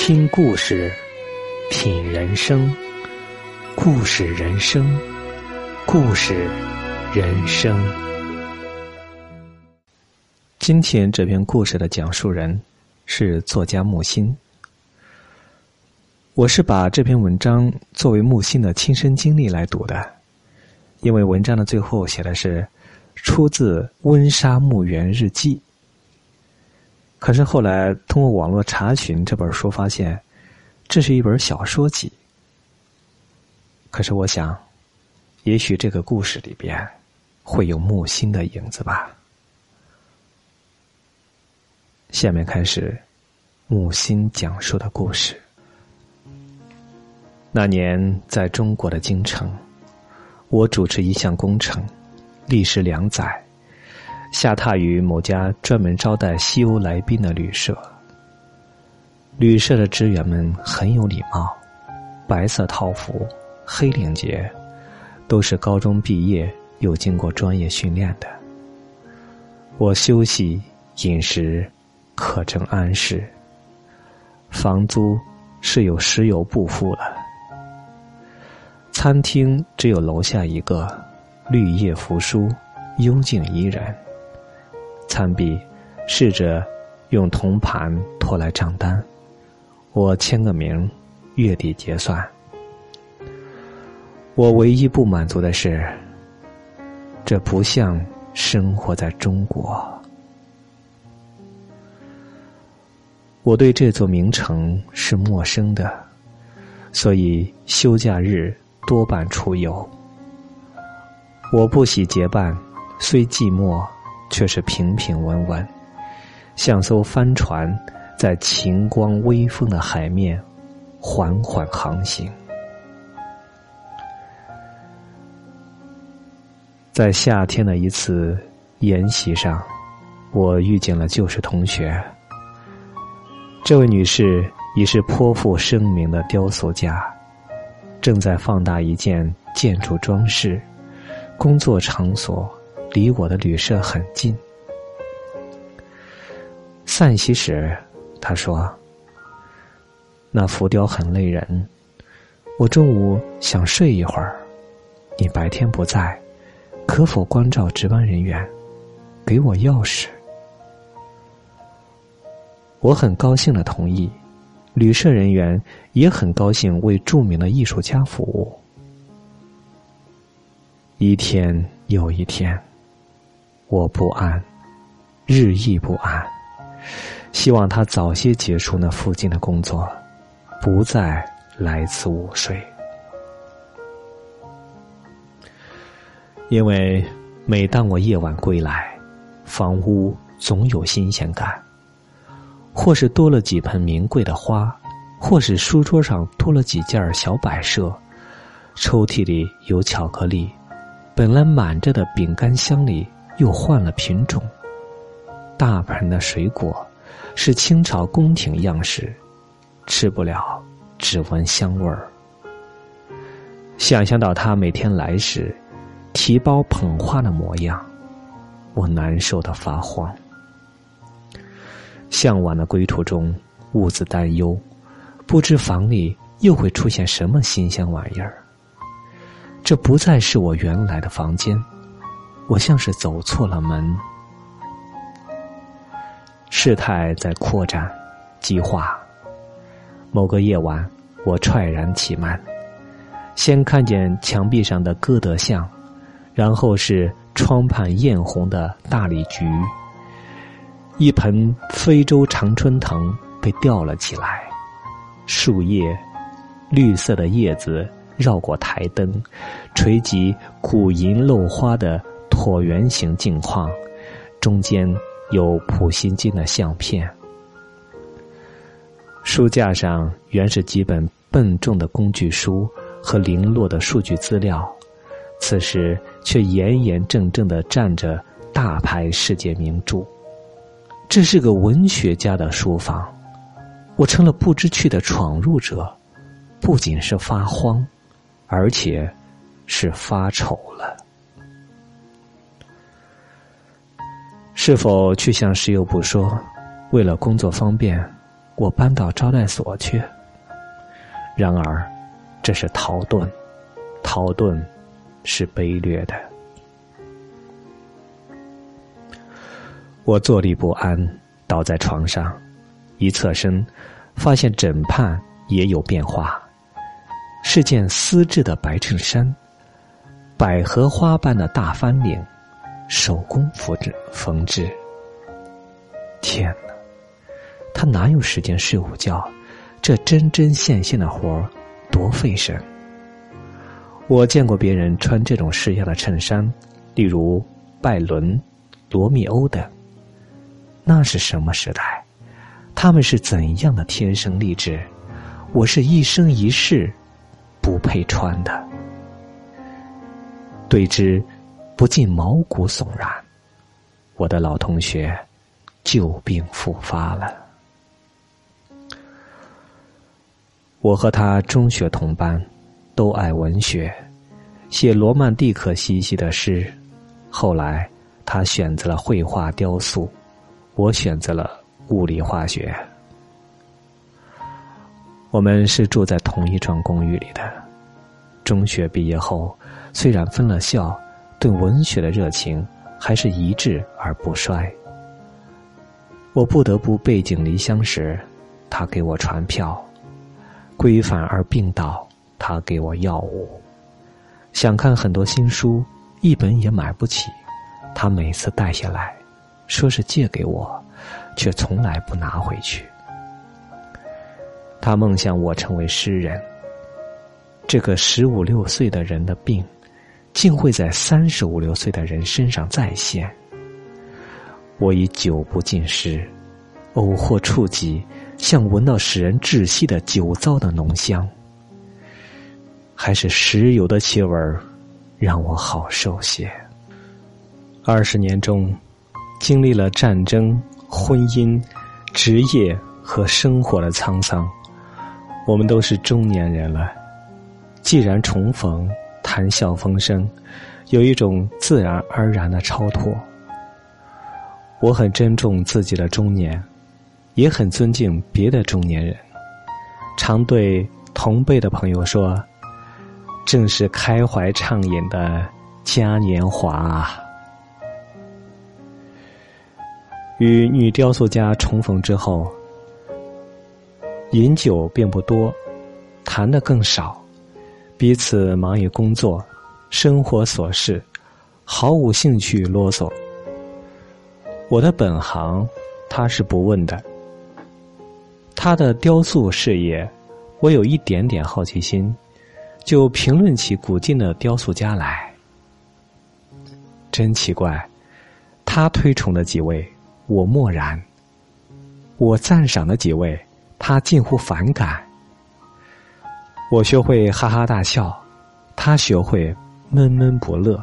听故事，品人生，故事人生，故事人生。今天这篇故事的讲述人是作家木心。我是把这篇文章作为木心的亲身经历来读的，因为文章的最后写的是出自《温莎墓园日记》。可是后来通过网络查询这本书，发现这是一本小说集。可是我想，也许这个故事里边会有木心的影子吧。下面开始木心讲述的故事。那年在中国的京城，我主持一项工程，历时两载。下榻于某家专门招待西欧来宾的旅社。旅社的职员们很有礼貌，白色套服，黑领结，都是高中毕业又经过专业训练的。我休息、饮食，可称安适。房租是有时有不付了。餐厅只有楼下一个，绿叶扶疏，幽静怡然。餐毕，试着用铜盘拖来账单，我签个名，月底结算。我唯一不满足的是，这不像生活在中国。我对这座名城是陌生的，所以休假日多半出游。我不喜结伴，虽寂寞。却是平平稳稳，像艘帆船，在晴光微风的海面缓缓航行。在夏天的一次研习上，我遇见了旧时同学。这位女士已是颇负盛名的雕塑家，正在放大一件建筑装饰，工作场所。离我的旅社很近。散席时，他说：“那浮雕很累人，我中午想睡一会儿。你白天不在，可否关照值班人员，给我钥匙？”我很高兴的同意，旅社人员也很高兴为著名的艺术家服务。一天又一天。我不安，日益不安，希望他早些结束那附近的工作，不再来此午睡。因为每当我夜晚归来，房屋总有新鲜感，或是多了几盆名贵的花，或是书桌上多了几件小摆设，抽屉里有巧克力，本来满着的饼干箱里。又换了品种，大盆的水果是清朝宫廷样式，吃不了，只闻香味儿。想象到他每天来时，提包捧花的模样，我难受的发慌。向晚的归途中，兀自担忧，不知房里又会出现什么新鲜玩意儿。这不再是我原来的房间。我像是走错了门，事态在扩展、激化。某个夜晚，我踹然起慢，先看见墙壁上的歌德像，然后是窗畔艳红的大理菊，一盆非洲常春藤被吊了起来，树叶，绿色的叶子绕过台灯，垂及古银漏花的。椭圆形镜框，中间有普希金的相片。书架上原是几本笨重的工具书和零落的数据资料，此时却严严正正的站着大牌世界名著。这是个文学家的书房，我成了不知趣的闯入者，不仅是发慌，而且是发丑了。是否去向石油部说，为了工作方便，我搬到招待所去。然而，这是逃遁，逃遁是卑劣的。我坐立不安，倒在床上，一侧身，发现枕畔也有变化，是件丝质的白衬衫，百合花般的大翻领，手工缝制缝制。天哪，他哪有时间睡午觉？这针针线线的活儿多费神。我见过别人穿这种式样的衬衫，例如拜伦、罗密欧等。那是什么时代？他们是怎样的天生丽质？我是一生一世不配穿的。对之，不禁毛骨悚然。我的老同学，旧病复发了。我和他中学同班，都爱文学，写罗曼蒂克兮兮的诗。后来，他选择了绘画雕塑。我选择了物理化学。我们是住在同一幢公寓里的。中学毕业后，虽然分了校，对文学的热情还是一致而不衰。我不得不背井离乡时，他给我传票；归返而病倒，他给我药物。想看很多新书，一本也买不起，他每次带下来。说是借给我，却从来不拿回去。他梦想我成为诗人。这个十五六岁的人的病，竟会在三十五六岁的人身上再现。我已久不进食，偶或触及，像闻到使人窒息的酒糟的浓香，还是石油的气味儿，让我好受些。二十年中。经历了战争、婚姻、职业和生活的沧桑，我们都是中年人了。既然重逢，谈笑风生，有一种自然而然的超脱。我很珍重自己的中年，也很尊敬别的中年人，常对同辈的朋友说：“正是开怀畅饮的嘉年华！”与女雕塑家重逢之后，饮酒并不多，谈的更少，彼此忙于工作、生活琐事，毫无兴趣啰嗦。我的本行，他是不问的。他的雕塑事业，我有一点点好奇心，就评论起古今的雕塑家来。真奇怪，他推崇的几位。我默然。我赞赏的几位，他近乎反感。我学会哈哈大笑，他学会闷闷不乐。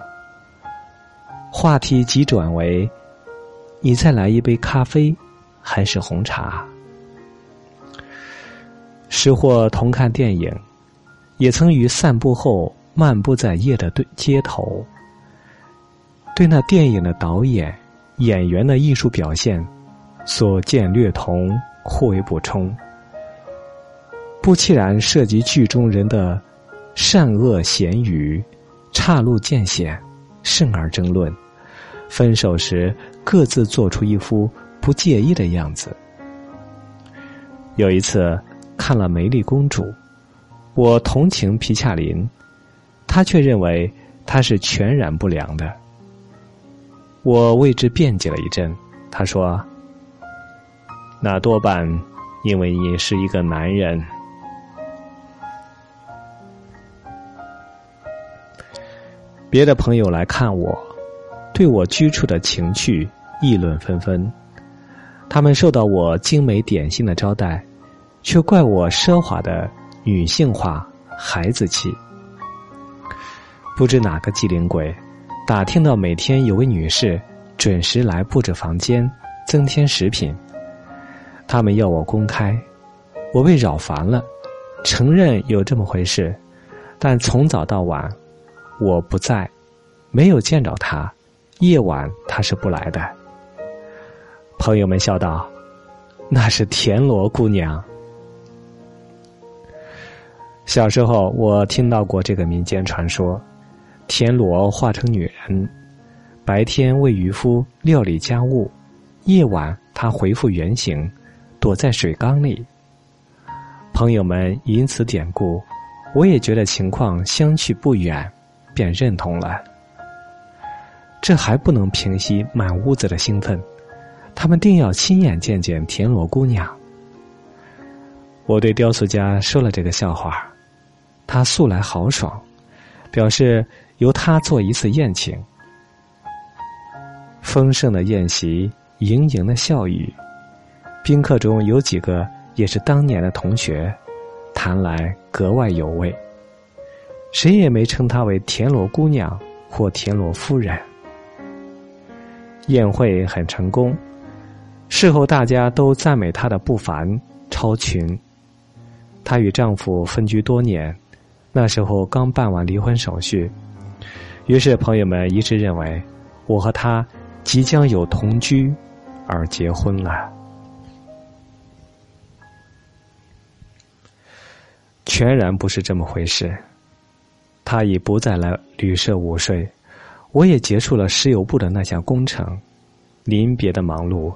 话题急转为：你再来一杯咖啡，还是红茶？时或同看电影，也曾于散步后漫步在夜的对街头，对那电影的导演。演员的艺术表现，所见略同，互为补充。不期然涉及剧中人的善恶咸愚，岔路见险，甚而争论。分手时各自做出一副不介意的样子。有一次看了《梅丽公主》，我同情皮恰林，他却认为他是全然不良的。我为之辩解了一阵，他说：“那多半因为你是一个男人。”别的朋友来看我，对我居处的情趣议论纷纷。他们受到我精美点心的招待，却怪我奢华的女性化、孩子气。不知哪个机灵鬼。打听到每天有位女士准时来布置房间、增添食品，他们要我公开，我被扰烦了，承认有这么回事，但从早到晚我不在，没有见着她，夜晚她是不来的。朋友们笑道：“那是田螺姑娘。小时候，我听到过这个民间传说：田螺化成女人，白天为渔夫料理家务，夜晚她恢复原形，躲在水缸里。朋友们因此典故，我也觉得情况相去不远，便认同了。这还不能平息满屋子的兴奋，他们定要亲眼见见田螺姑娘。我对雕塑家说了这个笑话。他素来豪爽，表示由他做一次宴请。丰盛的宴席，盈盈的笑语，宾客中有几个也是当年的同学，谈来格外有味。谁也没称她为田螺姑娘或田螺夫人。宴会很成功，事后大家都赞美她的不凡超群。她与丈夫分居多年。那时候刚办完离婚手续，于是朋友们一致认为，我和她即将有同居，而结婚了。全然不是这么回事。他已不再来旅社午睡，我也结束了石油部的那项工程。临别的忙碌，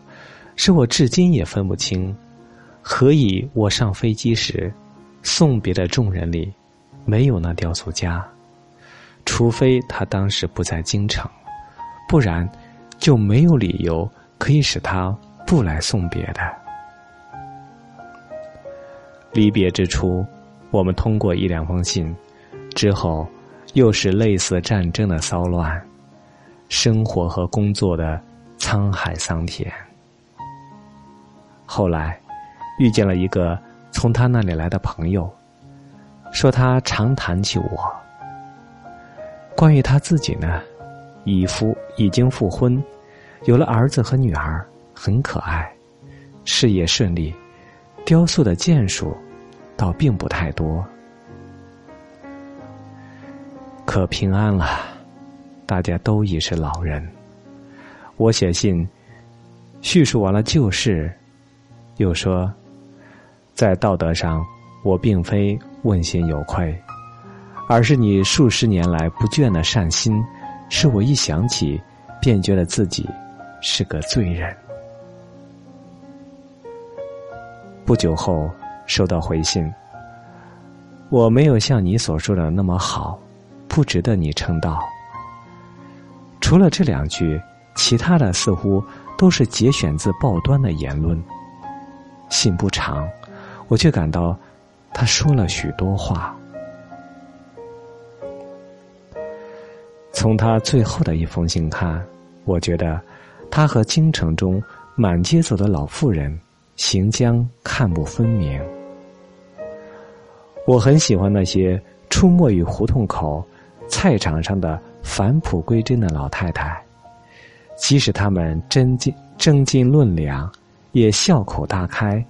使我至今也分不清，何以我上飞机时，送别的众人里。没有那雕塑家，除非他当时不在京城，不然就没有理由可以使他不来送别的。离别之初，我们通过一两封信，之后又是类似战争的骚乱，生活和工作的沧海桑田。后来遇见了一个从他那里来的朋友。说他常谈起我。关于他自己呢，已夫已经复婚，有了儿子和女儿，很可爱，事业顺利，雕塑的件数倒并不太多。可平安了，大家都已是老人。我写信叙述完了旧事，又说，在道德上，我并非。问心有愧，而是你数十年来不倦的善心，使我一想起，便觉得自己是个罪人。不久后收到回信，我没有像你所说的那么好，不值得你称道。除了这两句，其他的似乎都是节选自报端的言论。信不长，我却感到。他说了许多话。从他最后的一封信看，我觉得他和京城中满街走的老妇人行将看不分明。我很喜欢那些出没于胡同口、菜场上的返璞归真的老太太，即使他们真经正经论良，也笑口大开，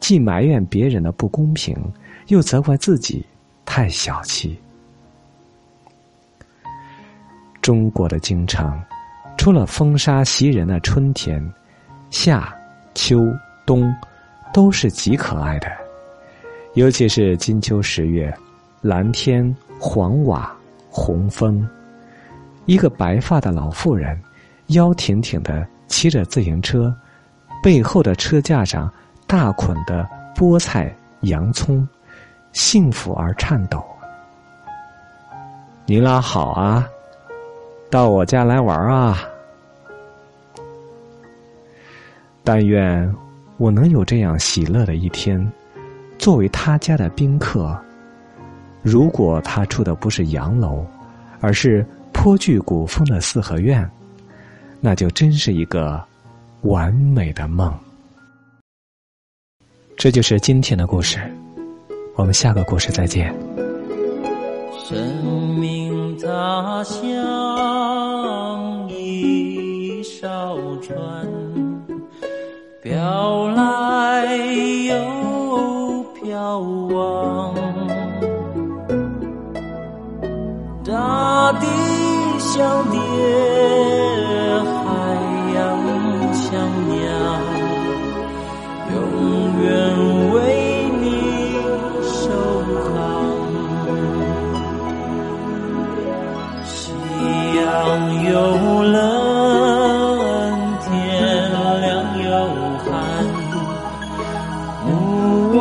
既埋怨别人的不公平。又责怪自己太小气。中国的京城，除了风沙袭人的春天，夏、秋、冬，都是极可爱的。尤其是金秋十月，蓝天、黄瓦、红枫，一个白发的老妇人，腰挺挺的骑着自行车，背后的车架上大捆的菠菜、洋葱。幸福而颤抖。你俩好啊，到我家来玩啊！但愿我能有这样喜乐的一天，作为他家的宾客。如果他住的不是洋楼，而是颇具古风的四合院，那就真是一个完美的梦。这就是今天的故事。我们下个故事再见。生命它像一艘船，飘来又飘往，大地像爹海洋像娘永远为你守航夕阳又冷天亮又寒目光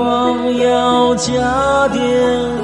要加点